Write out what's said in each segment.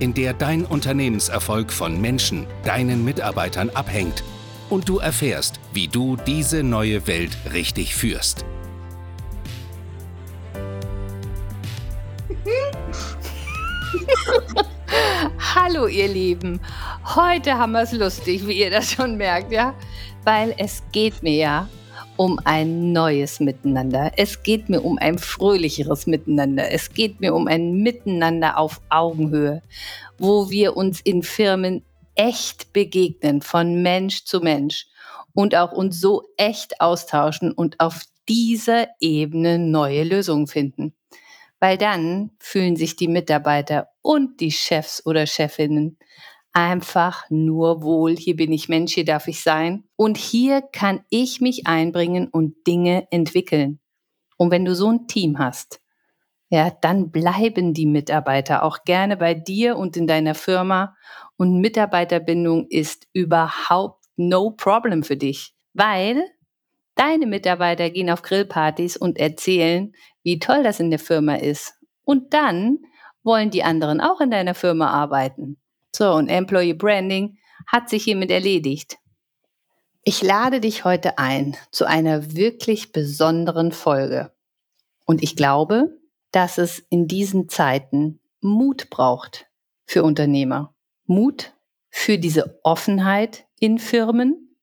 in der dein Unternehmenserfolg von Menschen, deinen Mitarbeitern abhängt und du erfährst, wie du diese neue Welt richtig führst. Hallo ihr Lieben, heute haben wir es lustig, wie ihr das schon merkt, ja? Weil es geht mir ja um ein neues Miteinander. Es geht mir um ein fröhlicheres Miteinander. Es geht mir um ein Miteinander auf Augenhöhe, wo wir uns in Firmen echt begegnen, von Mensch zu Mensch und auch uns so echt austauschen und auf dieser Ebene neue Lösungen finden. Weil dann fühlen sich die Mitarbeiter und die Chefs oder Chefinnen einfach nur wohl. Hier bin ich Mensch, hier darf ich sein. Und hier kann ich mich einbringen und Dinge entwickeln. Und wenn du so ein Team hast, ja, dann bleiben die Mitarbeiter auch gerne bei dir und in deiner Firma. Und Mitarbeiterbindung ist überhaupt no problem für dich, weil deine Mitarbeiter gehen auf Grillpartys und erzählen, wie toll das in der Firma ist. Und dann wollen die anderen auch in deiner Firma arbeiten. So, und Employee Branding hat sich hiermit erledigt. Ich lade dich heute ein zu einer wirklich besonderen Folge. Und ich glaube, dass es in diesen Zeiten Mut braucht für Unternehmer. Mut für diese Offenheit in Firmen,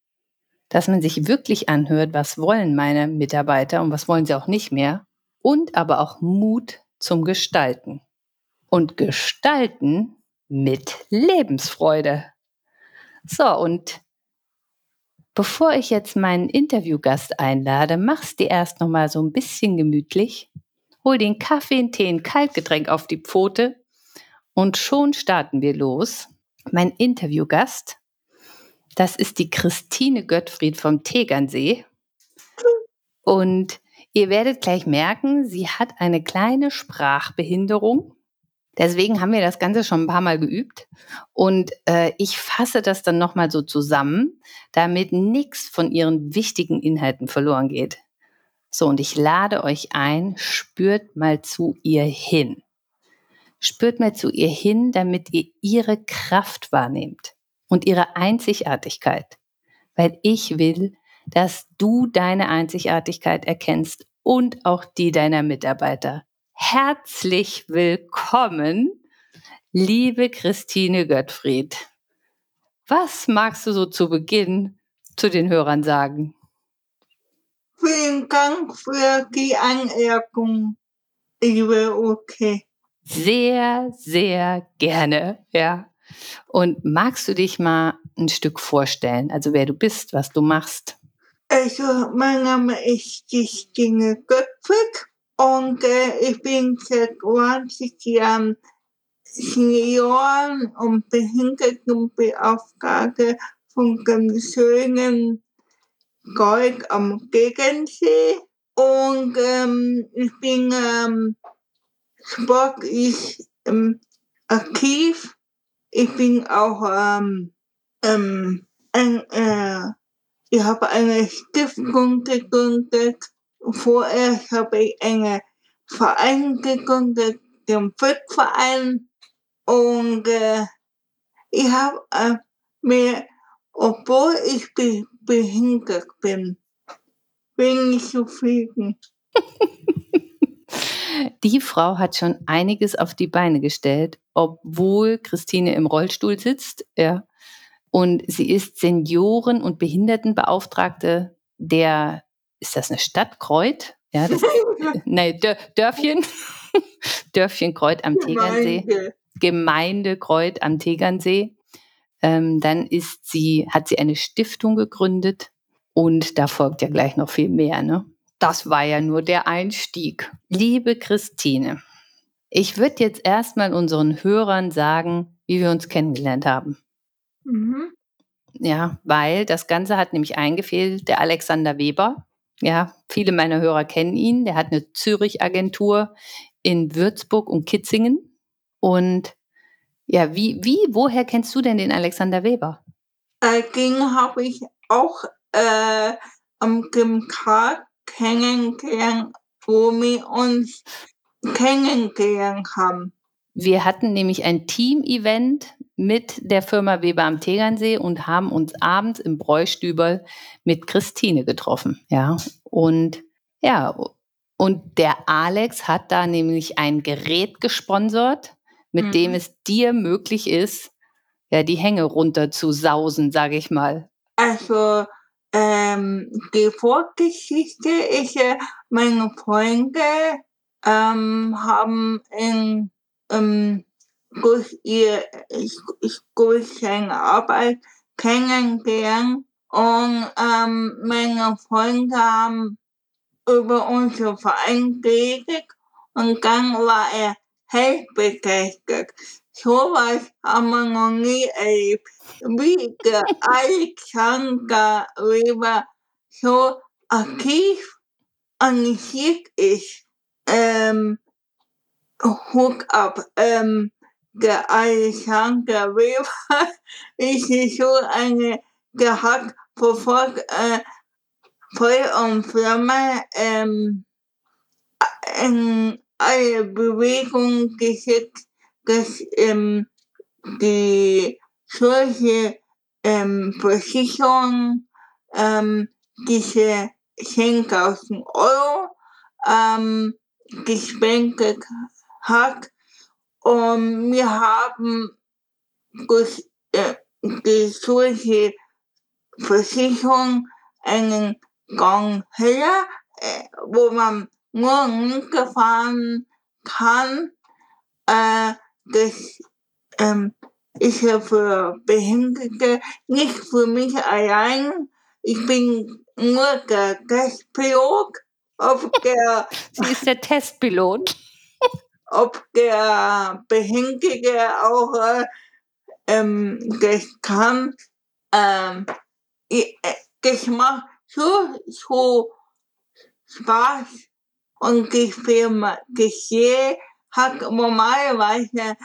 dass man sich wirklich anhört, was wollen meine Mitarbeiter und was wollen sie auch nicht mehr. Und aber auch Mut zum Gestalten. Und Gestalten mit Lebensfreude. So, und bevor ich jetzt meinen Interviewgast einlade, mach's dir erst noch mal so ein bisschen gemütlich. Hol den Kaffee, den Tee, ein Kaltgetränk auf die Pfote und schon starten wir los. Mein Interviewgast, das ist die Christine Göttfried vom Tegernsee. Und ihr werdet gleich merken, sie hat eine kleine Sprachbehinderung Deswegen haben wir das Ganze schon ein paar Mal geübt und äh, ich fasse das dann nochmal so zusammen, damit nichts von ihren wichtigen Inhalten verloren geht. So, und ich lade euch ein, spürt mal zu ihr hin. Spürt mal zu ihr hin, damit ihr ihre Kraft wahrnehmt und ihre Einzigartigkeit. Weil ich will, dass du deine Einzigartigkeit erkennst und auch die deiner Mitarbeiter herzlich willkommen, liebe Christine Göttfried. Was magst du so zu Beginn zu den Hörern sagen? Vielen Dank für die Anmerkung, liebe Uke. Sehr, sehr gerne, ja. Und magst du dich mal ein Stück vorstellen, also wer du bist, was du machst? Also, mein Name ist Christine Göttfried. Und äh, ich bin seit 20 Jahren Senioren- und Behindertenbeauftragte von ganz schönen Gold am Gegensee. Und ähm, ich bin ähm, sportlich ähm, aktiv. Ich bin auch ähm, ähm, ein, äh, ich habe eine Stiftung gegründet Vorher habe ich einen Verein gegründet, den Flickverein. Und äh, ich habe äh, mir, obwohl ich be behindert bin, bin ich zufrieden. Die Frau hat schon einiges auf die Beine gestellt, obwohl Christine im Rollstuhl sitzt. Ja. Und sie ist Senioren- und Behindertenbeauftragte der ist das eine Stadt, Kreuth? Ja, das, nee, Dörfchen. Dörfchen Kreuth am Tegernsee. Gemeinde, Gemeinde Kreuth am Tegernsee. Ähm, dann ist sie, hat sie eine Stiftung gegründet und da folgt ja gleich noch viel mehr. Ne? Das war ja nur der Einstieg. Liebe Christine, ich würde jetzt erstmal unseren Hörern sagen, wie wir uns kennengelernt haben. Mhm. Ja, weil das Ganze hat nämlich eingefehlt, der Alexander Weber. Ja, viele meiner Hörer kennen ihn. Der hat eine Zürich-Agentur in Würzburg und Kitzingen. Und ja, wie, wie, woher kennst du denn den Alexander Weber? Äh, den habe ich auch äh, am Tag kennengelernt, wo wir uns kennengelernt haben. Wir hatten nämlich ein Team-Event mit der Firma Weber am Tegernsee und haben uns abends im Bräustüberl mit Christine getroffen. Ja, und ja, und der Alex hat da nämlich ein Gerät gesponsert, mit mhm. dem es dir möglich ist, ja, die Hänge runter zu sausen, sage ich mal. Also, ähm, die Vorgeschichte ist ja, meine Freunde ähm, haben in, ähm, durch ihr, durch seine Arbeit kennengelernt und ähm, meine Freunde haben über unseren Verein geredet und dann war er hell begeistert. So was haben wir noch nie erlebt. Wie der Alexander Weber so aktiv engagiert ist. Ähm, hook up. Ähm, der Alexander Weber ist so eine, der hat sofort äh, Feuer und Flamme ähm, in eine Bewegung gesetzt, dass ähm, die solche ähm, Versicherung ähm, diese 10.000 Euro ähm, gespendet hat und wir haben durch äh, die solche Versicherung einen Gang höher, äh, wo man nur mitgefahren kann. Äh, das ähm, ist ja für Behinderte nicht für mich allein. Ich bin nur der Testpilot. Ob der, Sie ist der Testpilot. Ob der Behinderte auch äh, ähm, das kann. Ähm, ich, äh, das macht so, so Spaß und die Firma Geschirr hat normalerweise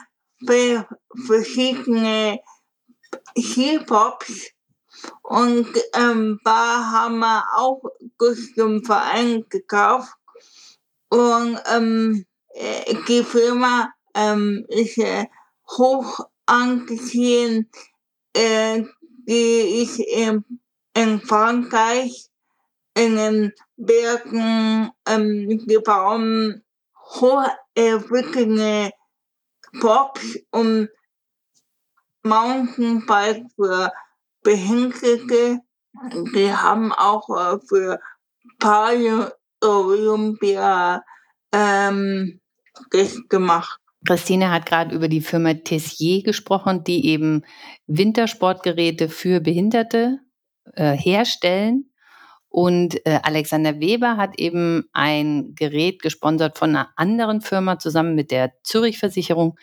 für verschiedene Hip-Hops und ähm, da haben wir auch Custom Verein gekauft und ähm, äh, die Firma ähm, ist äh, hoch angesehen, äh, die ist in, in Frankreich in den Bergen ähm, gebaut, hoch entwickelte Pops und Mountainbike für Behinderte. Die haben auch äh, für Paralympia ähm, gemacht. Christine hat gerade über die Firma Tessier gesprochen, die eben Wintersportgeräte für Behinderte äh, herstellen. Und äh, Alexander Weber hat eben ein Gerät gesponsert von einer anderen Firma zusammen mit der Zürich Versicherung,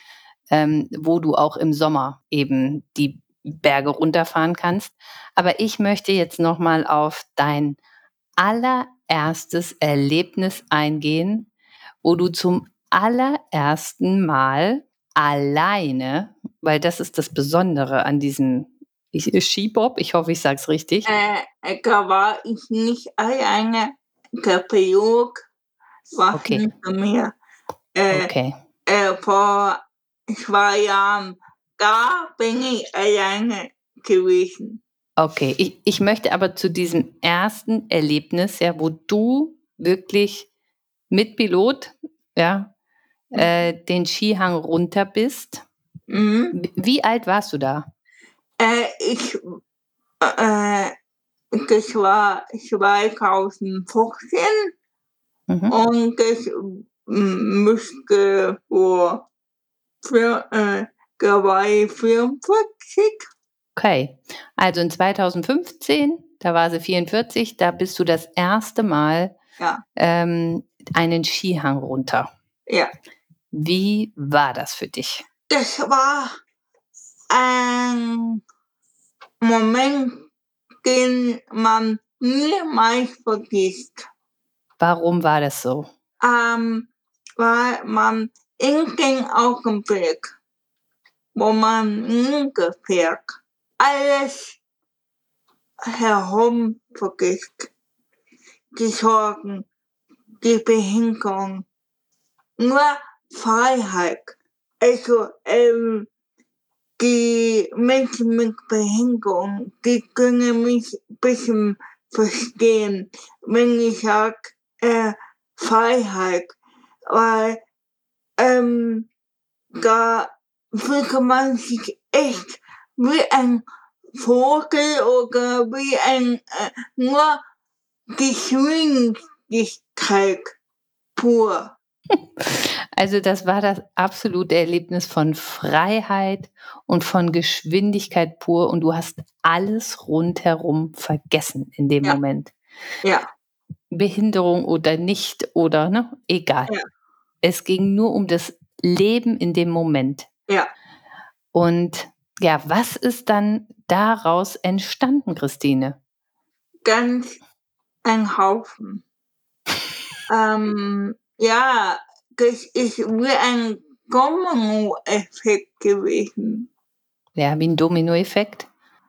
ähm, wo du auch im Sommer eben die Berge runterfahren kannst. Aber ich möchte jetzt nochmal auf dein allererstes Erlebnis eingehen, wo du zum allerersten Mal alleine, weil das ist das Besondere an diesem Skibob, ich hoffe, ich sage es richtig. Äh, da war ich nicht alleine, der Pilot war okay. hinter mir. Äh, okay. Äh, vor zwei Jahren, da bin ich alleine gewesen. Okay, ich, ich möchte aber zu diesem ersten Erlebnis, ja, wo du wirklich mit Pilot, ja. Äh, den Skihang runter bist. Mhm. Wie alt warst du da? Äh, ich, äh, das war 2015 mhm. und das müsste vor für, äh, 44. Okay, also in 2015, da war sie 44, da bist du das erste Mal ja. ähm, einen Skihang runter. Ja. Wie war das für dich? Das war ein Moment, den man niemals vergisst. Warum war das so? Ähm, weil man in dem Augenblick, wo man ungefähr alles herum vergisst, die Sorgen, die Behinderung, nur Freiheit. Also ähm, die Menschen mit Behinderung, die können mich ein bisschen verstehen, wenn ich sage äh, Freiheit, weil ähm, da fühlt man sich echt wie ein Vogel oder wie ein äh, nur Geschwindigkeit pur. Also das war das absolute Erlebnis von Freiheit und von Geschwindigkeit pur und du hast alles rundherum vergessen in dem ja. Moment. Ja. Behinderung oder nicht oder ne, egal. Ja. Es ging nur um das Leben in dem Moment. Ja. Und ja, was ist dann daraus entstanden, Christine? Ganz ein Haufen. ähm, ja, das ist wie ein Domino-Effekt gewesen. Ja, wie ein Domino-Effekt.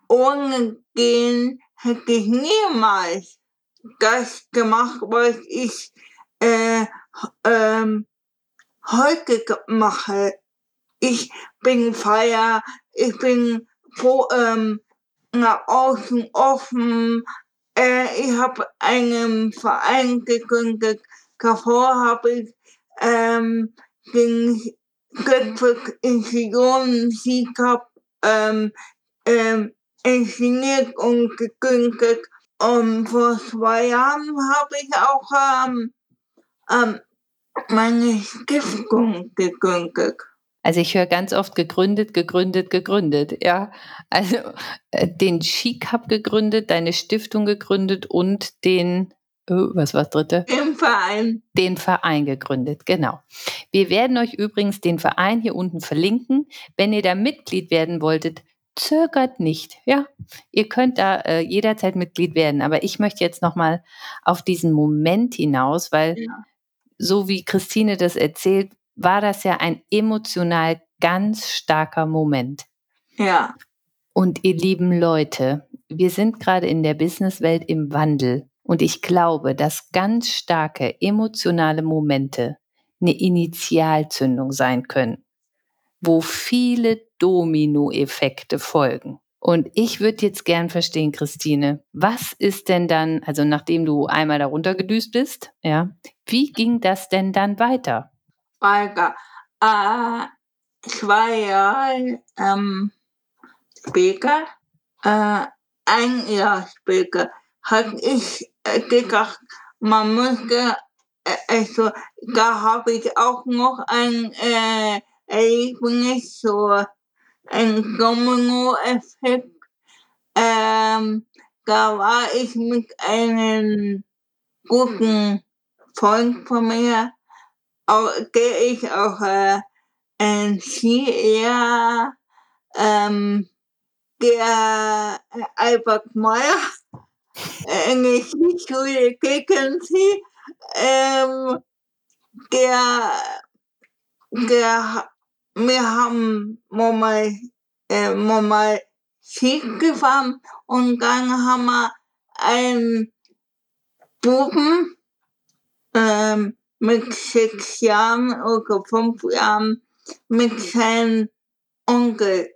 Ohne den hätte ich niemals das gemacht, was ich äh, ähm, heute mache. Ich bin feier, ich bin vor, ähm, nach außen offen. Äh, ich habe einen Verein gegründet. Davor habe ich ähm, den Göttwig Institutionen Cup ähm, ähm, inszeniert und gegründet. Und vor zwei Jahren habe ich auch ähm, ähm, meine Stiftung gegründet. Also ich höre ganz oft gegründet, gegründet, gegründet. Ja, also äh, den Ski-Cup gegründet, deine Stiftung gegründet und den, was war das dritte? Den Verein. Den Verein gegründet, genau. Wir werden euch übrigens den Verein hier unten verlinken. Wenn ihr da Mitglied werden wolltet, zögert nicht. Ja, ihr könnt da äh, jederzeit Mitglied werden. Aber ich möchte jetzt nochmal auf diesen Moment hinaus, weil ja. so wie Christine das erzählt, war das ja ein emotional ganz starker Moment. Ja. Und ihr lieben Leute, wir sind gerade in der Businesswelt im Wandel. Und ich glaube, dass ganz starke emotionale Momente eine Initialzündung sein können, wo viele Dominoeffekte folgen. Und ich würde jetzt gern verstehen, Christine, was ist denn dann, also nachdem du einmal darunter gedüst bist, ja, wie ging das denn dann weiter? Weiter. Äh, zwei Jahre ähm, später, äh, ein Jahr später, hatte ich gedacht, man müsste, äh, also da habe ich auch noch ein äh, Erlebnis, so ein Domino-Effekt. Ähm, da war ich mit einem guten Freund von mir, auch, der ich auch äh, ein Ski-Eher, ähm, der äh, Albert Meyer, äh, eine Skischule gegen sie, ähm, der, der wir haben mal, äh, mal Ski gefahren und dann haben wir einen Buben ähm, mit sechs Jahren oder fünf Jahren mit seinem Onkel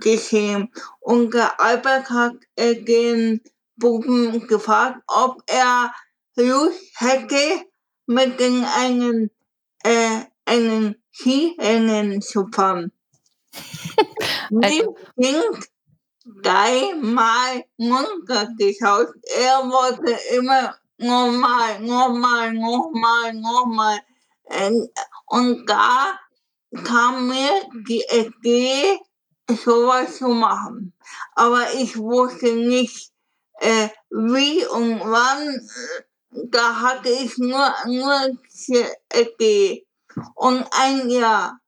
gesehen. Und der Albert hat äh, den Buben gefragt, ob er Lust hätte, mit den einen, äh, einen Skirennen zu fahren. also. Kind dreimal runtergeschaut. Er wollte immer nochmal, nochmal, nochmal, nochmal. Und da kam mir die Idee, sowas zu machen. Aber ich wusste nicht, äh, wie und wann. Da hatte ich nur, nur Idee. Und ein Jahr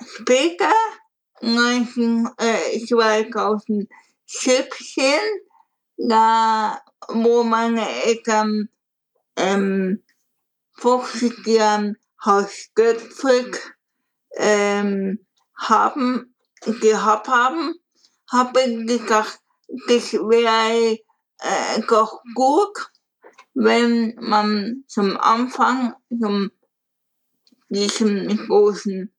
später, 19, äh, 2017, 17, da wo meine Eltern ähm, 50 Jahren Haus Göttfried ähm, haben, gehabt haben, habe ich gedacht, das wäre äh, doch gut, wenn man zum Anfang zum diesem großen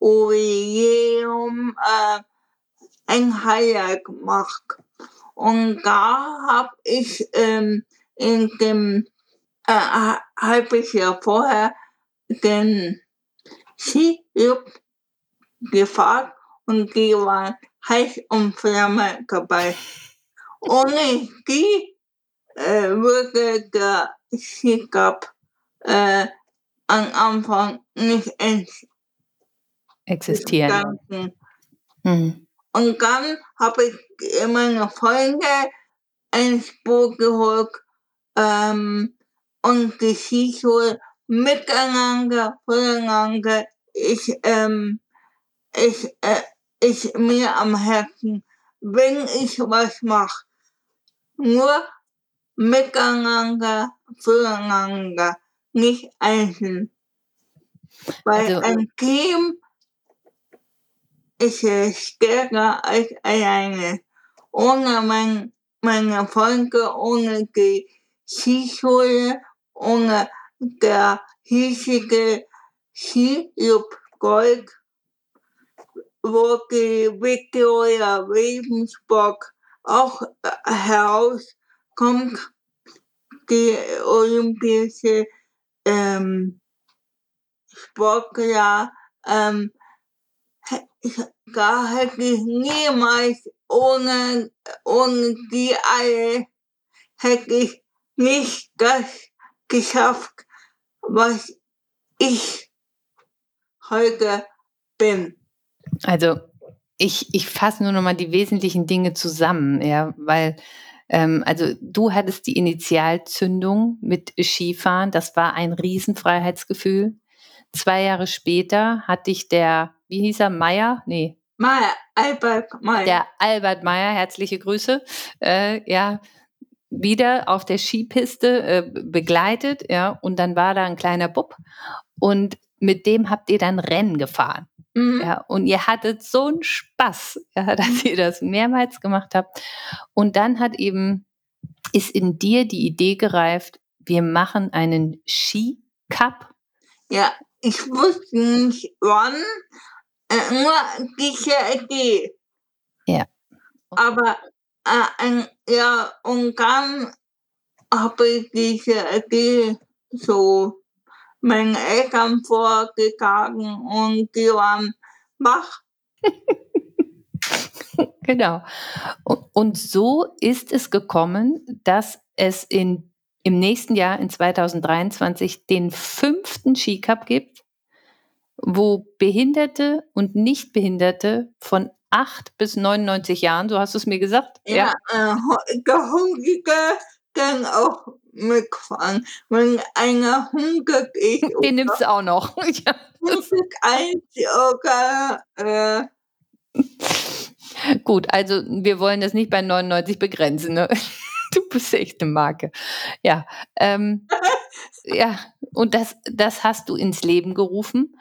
Jubiläum äh, ein Highlight gemacht. Und da habe ich ähm, in dem äh, halbes Jahr vorher den Skiclub gefahren und die waren heiß und Flamme dabei. Ohne die äh, würde der Skiclub äh, am Anfang nicht existieren. Mhm. Und dann habe ich meine Freunde ins Boot geholt ähm, und die Skischule miteinander, voneinander ich, ähm, ich, äh, ich mir am Herzen, wenn ich was mache. Nur miteinander, voneinander, nicht einzeln. Weil also, ein Team ist stärker als alleine. Ohne mein, meine Freunde, ohne die Skischule, ohne der hiesige Skiclub Gold, wo die Victoria Ravensburg auch herauskommt, die olympische ähm, Sportler ähm, da hätte ich niemals ohne, ohne die alle hätte ich nicht das geschafft, was ich heute bin. Also ich, ich fasse nur noch mal die wesentlichen Dinge zusammen, ja, weil ähm, also du hattest die Initialzündung mit Skifahren, das war ein Riesenfreiheitsgefühl. Zwei Jahre später hat dich der, wie hieß er, Meier? Nee. Meier, Albert Meier. Der Albert Meier, herzliche Grüße. Äh, ja, wieder auf der Skipiste äh, begleitet, ja, und dann war da ein kleiner Bub und mit dem habt ihr dann Rennen gefahren. Mhm. Ja, und ihr hattet so einen Spaß, ja, dass ihr das mehrmals gemacht habt. Und dann hat eben, ist in dir die Idee gereift, wir machen einen Ski-Cup. Ja, ich wusste nicht wann, äh, nur diese Idee. Ja. Aber äh, ja, und dann habe ich diese Idee so meinen Eltern vorgetragen und die waren wach. genau. Und so ist es gekommen, dass es in im nächsten Jahr, in 2023, den fünften Skicup gibt, wo Behinderte und Nichtbehinderte von 8 bis 99 Jahren, so hast du es mir gesagt? Ja, ja. Äh, Hungrige kann auch mitfahren. Wenn einer hungrig ist. Den nimmst du auch noch. Hungrig eins oder. Äh, Gut, also wir wollen das nicht bei 99 begrenzen. Ne? Du bist echt eine Marke. Ja, ähm, ja, und das, das hast du ins Leben gerufen.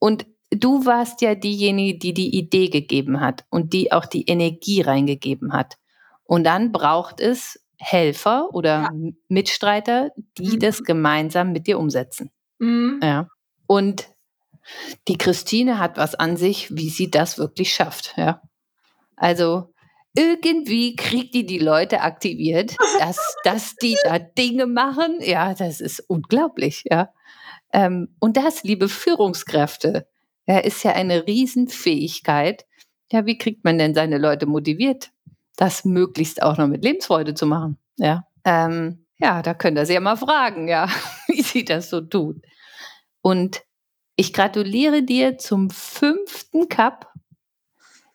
Und du warst ja diejenige, die die Idee gegeben hat und die auch die Energie reingegeben hat. Und dann braucht es Helfer oder ja. Mitstreiter, die mhm. das gemeinsam mit dir umsetzen. Mhm. Ja. Und die Christine hat was an sich, wie sie das wirklich schafft. Ja. Also irgendwie kriegt die die Leute aktiviert, dass, dass die da Dinge machen. Ja, das ist unglaublich, ja. Ähm, und das, liebe Führungskräfte, ja, ist ja eine Riesenfähigkeit. Ja, wie kriegt man denn seine Leute motiviert, das möglichst auch noch mit Lebensfreude zu machen? Ja, ähm, ja, da könnt ihr sie ja mal fragen, ja, wie sie das so tut. Und ich gratuliere dir zum fünften Cup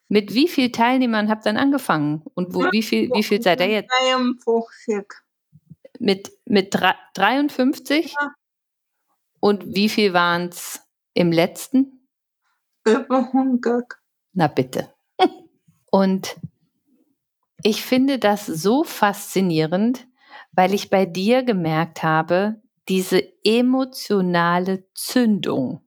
mit wie vielen Teilnehmern habt ihr dann angefangen? Und wo, wie viel, wie viel seid ihr jetzt? 53. Mit, mit 53? Ja. Und wie viel waren es im letzten? Über 100. Na bitte. Und ich finde das so faszinierend, weil ich bei dir gemerkt habe, diese emotionale Zündung,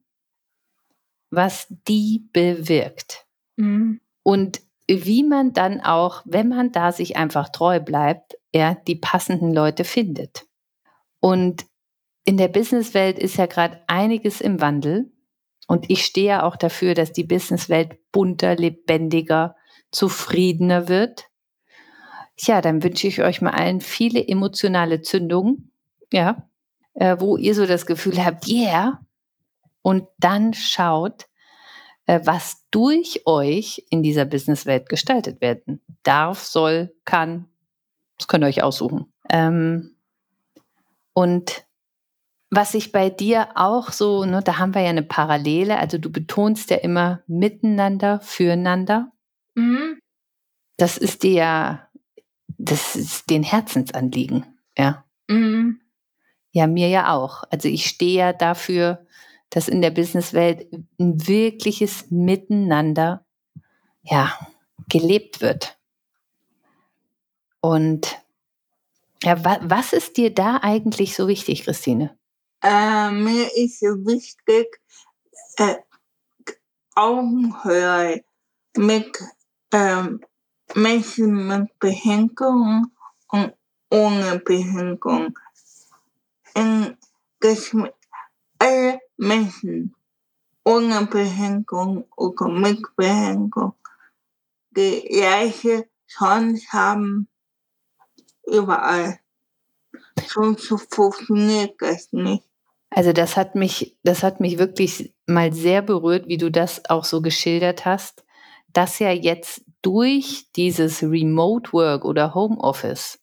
was die bewirkt. Mhm. Und wie man dann auch, wenn man da sich einfach treu bleibt, ja, die passenden Leute findet. Und in der Businesswelt ist ja gerade einiges im Wandel. Und ich stehe ja auch dafür, dass die Businesswelt bunter, lebendiger, zufriedener wird. Ja, dann wünsche ich euch mal allen viele emotionale Zündungen, ja, äh, wo ihr so das Gefühl habt, yeah, und dann schaut, äh, was durch euch in dieser Businesswelt gestaltet werden darf, soll, kann. Das könnt ihr euch aussuchen. Ähm, und was ich bei dir auch so, ne, da haben wir ja eine Parallele, also du betonst ja immer miteinander, füreinander. Mhm. Das ist dir ja, das ist den Herzensanliegen, ja. Mhm. Ja, mir ja auch. Also ich stehe ja dafür, dass in der Businesswelt ein wirkliches Miteinander, ja, gelebt wird. Und ja, wa was ist dir da eigentlich so wichtig, Christine? Äh, mir ist wichtig, äh, Augenhöhe mit ähm, Menschen mit Behinderung und ohne Behinderung. In, alle Menschen ohne Behinderung oder mit Behinderung die gleiche Chance haben überall. Sonst funktioniert das nicht. Also das hat mich, das hat mich wirklich mal sehr berührt, wie du das auch so geschildert hast, dass ja jetzt durch dieses Remote Work oder Homeoffice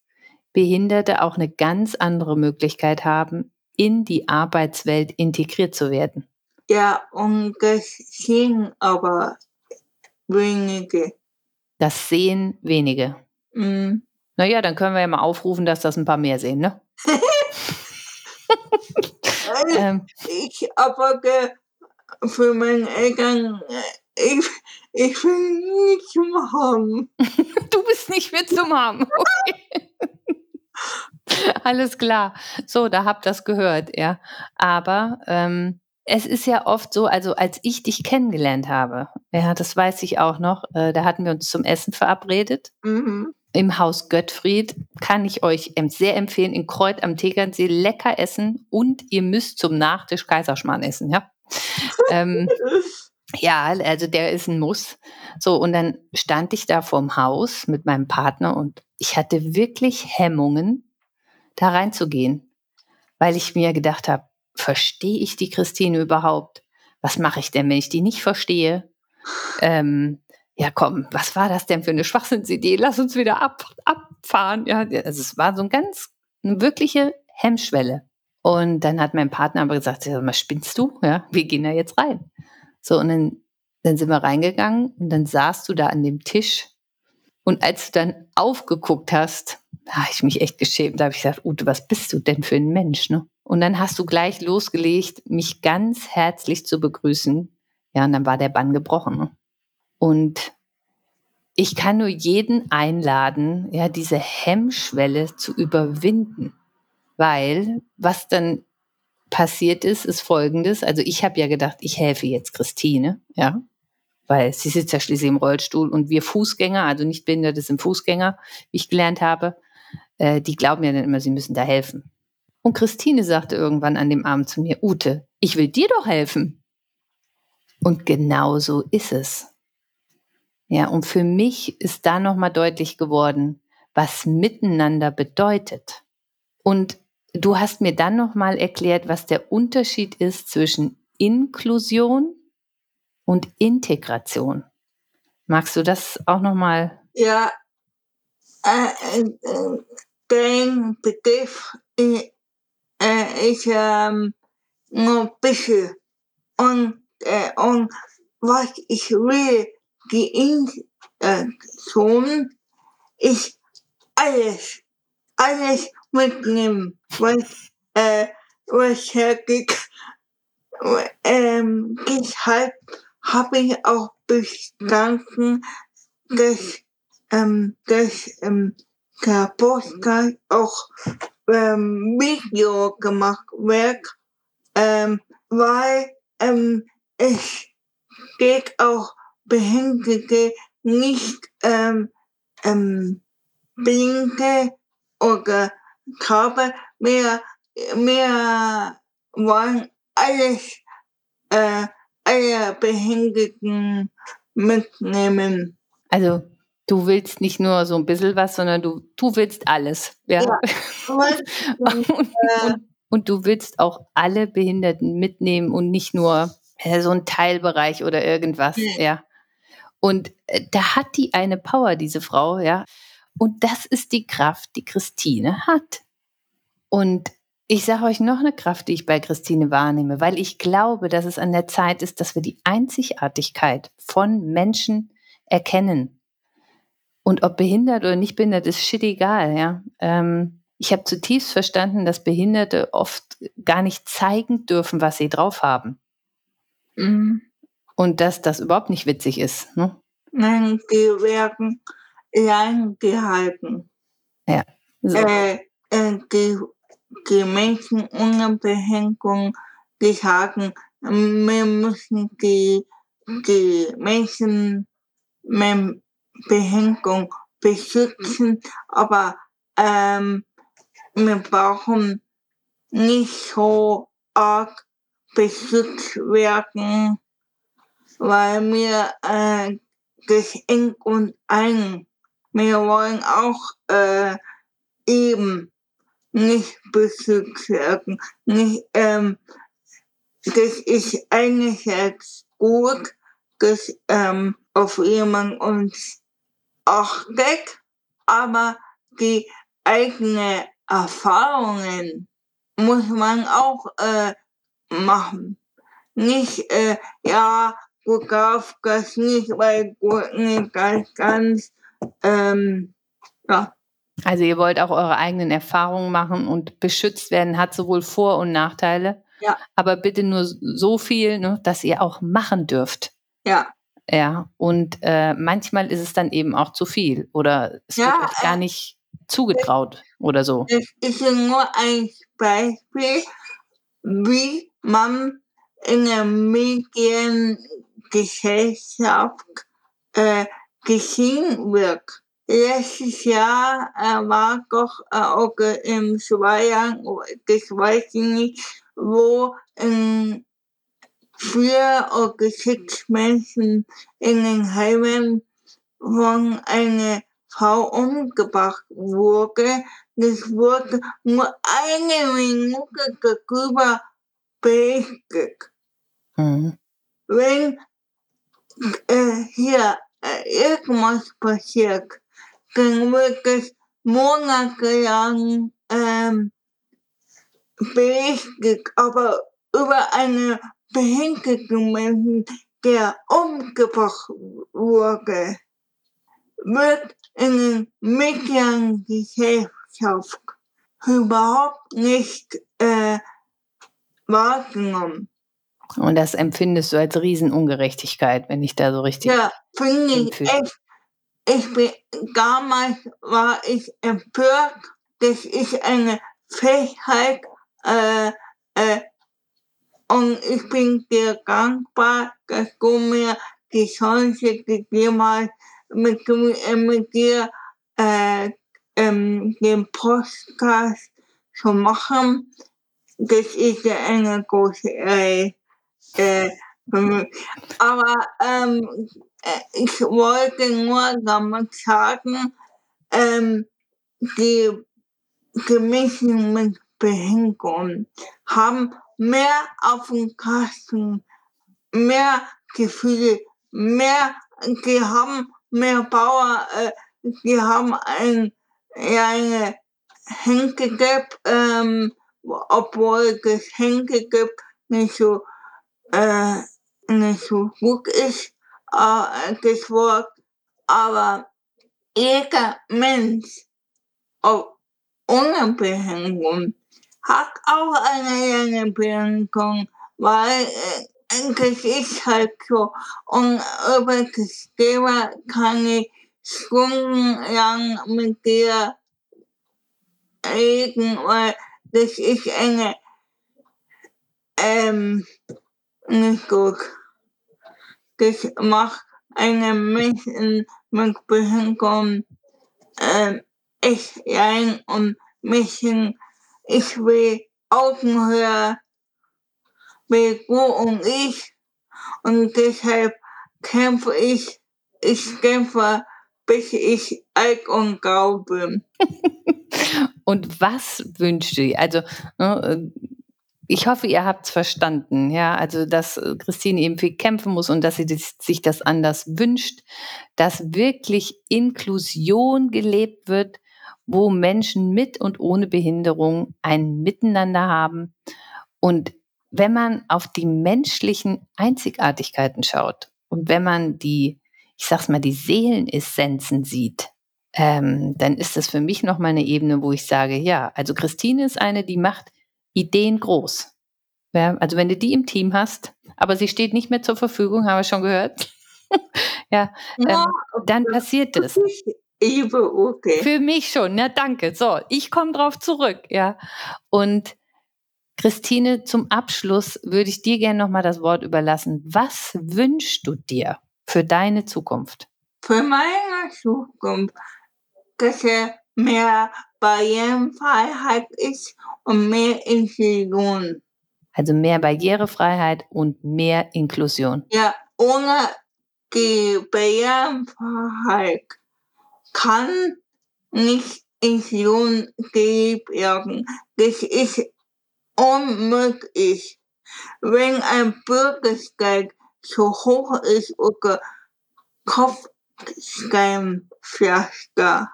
Behinderte auch eine ganz andere Möglichkeit haben, in die Arbeitswelt integriert zu werden. Ja, und das sehen aber wenige. Das sehen wenige. Mhm. Naja, dann können wir ja mal aufrufen, dass das ein paar mehr sehen, ne? ähm, ich aber für meine Eltern, ich, ich bin nicht zum Haben. du bist nicht mehr zum Haben. Okay. Alles klar. So, da habt ihr das gehört, ja. Aber ähm, es ist ja oft so, also als ich dich kennengelernt habe, ja, das weiß ich auch noch, äh, da hatten wir uns zum Essen verabredet. Mhm im Haus Göttfried kann ich euch sehr empfehlen, in Kreuz am Tegernsee lecker essen und ihr müsst zum Nachtisch Kaiserschmarrn essen, ja. ähm, ja, also der ist ein Muss. So, und dann stand ich da vorm Haus mit meinem Partner und ich hatte wirklich Hemmungen, da reinzugehen, weil ich mir gedacht habe, verstehe ich die Christine überhaupt? Was mache ich denn, wenn ich die nicht verstehe? Ähm, ja komm, was war das denn für eine Schwachsinnsidee? Lass uns wieder ab, abfahren. Ja, also es war so ein ganz, eine wirkliche Hemmschwelle. Und dann hat mein Partner aber gesagt, sag mal, spinnst du? Ja, wir gehen da jetzt rein. So, und dann, dann sind wir reingegangen und dann saßt du da an dem Tisch. Und als du dann aufgeguckt hast, habe ich mich echt geschämt. Da habe ich gesagt, Ute, was bist du denn für ein Mensch? Ne? Und dann hast du gleich losgelegt, mich ganz herzlich zu begrüßen. Ja, und dann war der Bann gebrochen. Ne? Und ich kann nur jeden einladen, ja, diese Hemmschwelle zu überwinden. Weil was dann passiert ist, ist folgendes. Also ich habe ja gedacht, ich helfe jetzt Christine, ja, weil sie sitzt ja schließlich im Rollstuhl und wir Fußgänger, also nicht Behinderte sind Fußgänger, wie ich gelernt habe, äh, die glauben ja dann immer, sie müssen da helfen. Und Christine sagte irgendwann an dem Abend zu mir, Ute, ich will dir doch helfen. Und genau so ist es. Ja, und für mich ist da nochmal deutlich geworden, was miteinander bedeutet. Und du hast mir dann nochmal erklärt, was der Unterschied ist zwischen Inklusion und Integration. Magst du das auch nochmal? Ja, äh, äh, den Begriff äh, ist ähm, nur ein bisschen. Und, äh, und was ich will, die Intention ist alles, alles mitnehmen, was, äh, was hergeht. Ähm, deshalb habe ich auch bestanden, dass ähm, dass ähm, der Podcast auch ähm, Video gemacht wird, ähm, weil ähm, es geht auch Behinderte nicht ähm, ähm, Blinke oder Taube. Wir, wir wollen alles, äh, alle Behinderten mitnehmen. Also du willst nicht nur so ein bisschen was, sondern du, du willst alles. Ja. ja. und, und, und, du willst auch alle Behinderten mitnehmen und nicht nur äh, so ein Teilbereich oder irgendwas. Ja. ja. Und äh, da hat die eine Power, diese Frau, ja. Und das ist die Kraft, die Christine hat. Und ich sage euch noch eine Kraft, die ich bei Christine wahrnehme, weil ich glaube, dass es an der Zeit ist, dass wir die Einzigartigkeit von Menschen erkennen. Und ob behindert oder nicht behindert, ist shit egal, ja. Ähm, ich habe zutiefst verstanden, dass Behinderte oft gar nicht zeigen dürfen, was sie drauf haben. Mhm. Und dass das überhaupt nicht witzig ist. Ne? Nein, die werden lang gehalten. Ja. So. Äh, äh, die, die Menschen ohne Behinderung, die sagen, wir müssen die, die Menschen mit Behinderung beschützen, aber ähm, wir brauchen nicht so arg beschützt werden, weil wir äh, Geschenk und ein, wir wollen auch äh, eben nicht beschützt werden. Nicht, ähm, das ist einerseits gut, dass ähm, auf jemand uns achtet, aber die eigenen Erfahrungen muss man auch äh, machen. Nicht, äh, ja, du darfst das nicht, weil du nicht ganz, ganz, ähm, ja. Also ihr wollt auch eure eigenen Erfahrungen machen und beschützt werden hat sowohl Vor- und Nachteile. Ja. Aber bitte nur so viel, ne, dass ihr auch machen dürft. Ja. Ja. Und äh, manchmal ist es dann eben auch zu viel oder es ja, wird euch gar äh, nicht zugetraut oder so. Das ist nur ein Beispiel, wie man in der Mediengesellschaft äh, gesehen wird. Letztes Jahr äh, war doch äh, auch im Schweiern, das weiß ich nicht, wo in vier oder sechs Menschen in den Heimen von einer Frau umgebracht wurde. Das wurde nur eine Minute darüber basic. Mhm. Wenn äh, hier irgendwas passiert, wird es monatelang ähm, berichtet, aber über eine behinderten Menschen, der umgebracht wurde, wird in den Mediengesellschaft überhaupt nicht äh, wahrgenommen. Und das empfindest du als Riesenungerechtigkeit, wenn ich da so richtig. Ja, finde ich echt. Ich bin, damals war ich empört, dass ich eine Fähigkeit, äh, äh, und ich bin dir dankbar, dass du mir die Chance gegeben hast, mit, äh, mit dir äh, ähm, den Podcast zu machen das ist ja eine große Reihe. Äh, aber ähm, äh, ich wollte nur damit sagen, ähm, die, Menschen mit Behinderung haben mehr auf dem Kasten, mehr Gefühle, mehr, die haben mehr Power, äh, die haben ein, eine Handicap, ähm, obwohl Geschenke gibt, nicht so, äh, nicht so gut ist, äh, das Wort. Aber jeder Mensch, auch ohne Behinderung, hat auch eine Behinderung, weil äh, das ist halt so. Und über das Thema kann ich stundenlang mit dir reden, weil das ist eine ähm, nicht gut. Das macht eine Menschen mit Behinderung ähm, echt rein und Menschen, ich will Augenhöhe, will du und ich und deshalb kämpfe ich, ich kämpfe, bis ich alt und grau bin. und was wünschst du? Also, ne, ich hoffe, ihr habt es verstanden, ja, also dass Christine eben viel kämpfen muss und dass sie das, sich das anders wünscht, dass wirklich Inklusion gelebt wird, wo Menschen mit und ohne Behinderung ein Miteinander haben. Und wenn man auf die menschlichen Einzigartigkeiten schaut und wenn man die, ich sag's mal, die Seelenessenzen sieht, ähm, dann ist das für mich nochmal eine Ebene, wo ich sage, ja, also Christine ist eine, die macht Ideen groß. Ja, also wenn du die im Team hast, aber sie steht nicht mehr zur Verfügung, haben wir schon gehört. ja, ja ähm, dann passiert das. okay. Für mich schon, ja, danke. So, ich komme drauf zurück, ja. Und Christine, zum Abschluss würde ich dir gerne nochmal das Wort überlassen. Was wünschst du dir für deine Zukunft? Für meine Zukunft, dass er mehr Barrierefreiheit ist und mehr Inklusion. Also mehr Barrierefreiheit und mehr Inklusion. Ja, ohne die Barrierefreiheit kann nicht Inklusion gelebt werden. Das ist unmöglich. Wenn ein Bürgergeld so hoch ist oder Kopfsteinpflaster,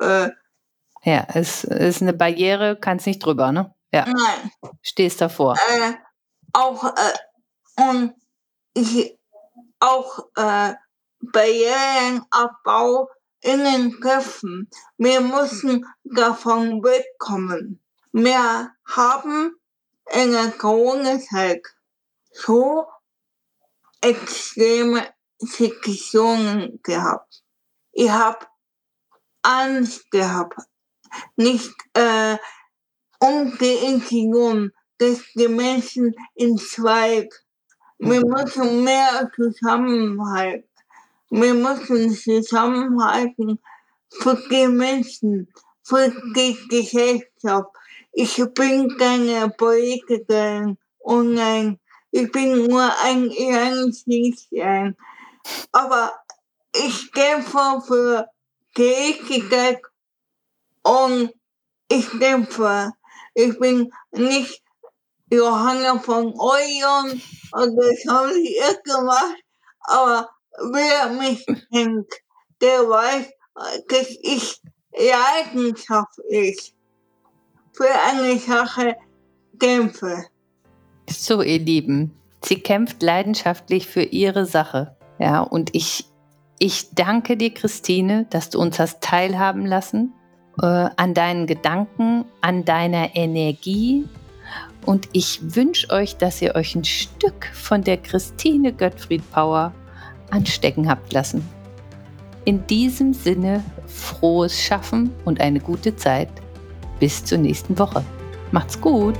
äh, ja, es ist eine Barriere, kannst nicht drüber, ne? Ja. Nein. Stehst davor. Äh, auch, äh, und ich, auch, äh, Barrierenabbau in den Köpfen. Wir müssen davon wegkommen. Wir haben in der Corona-Zeit so extreme Situationen gehabt. Ich habe Angst gehabt, nicht äh, um die Integration des Menschen in Zweig. Wir müssen mehr zusammenhalten. Wir müssen zusammenhalten für die Menschen, für die Gesellschaft. Ich bin keine Politikerin und nein, ich bin nur ein Mädchen. Aber ich kämpfe für Gerechtigkeit und ich kämpfe. Ich bin nicht Johanna von Eulen und das habe ich erst gemacht, aber wer mich kennt, der weiß, dass ich leidenschaftlich für eine Sache kämpfe. So, ihr Lieben, sie kämpft leidenschaftlich für ihre Sache. Ja, und ich, ich danke dir, Christine, dass du uns hast teilhaben lassen äh, an deinen Gedanken, an deiner Energie. Und ich wünsche euch, dass ihr euch ein Stück von der Christine Göttfried Power anstecken habt lassen. In diesem Sinne frohes Schaffen und eine gute Zeit. Bis zur nächsten Woche. Macht's gut!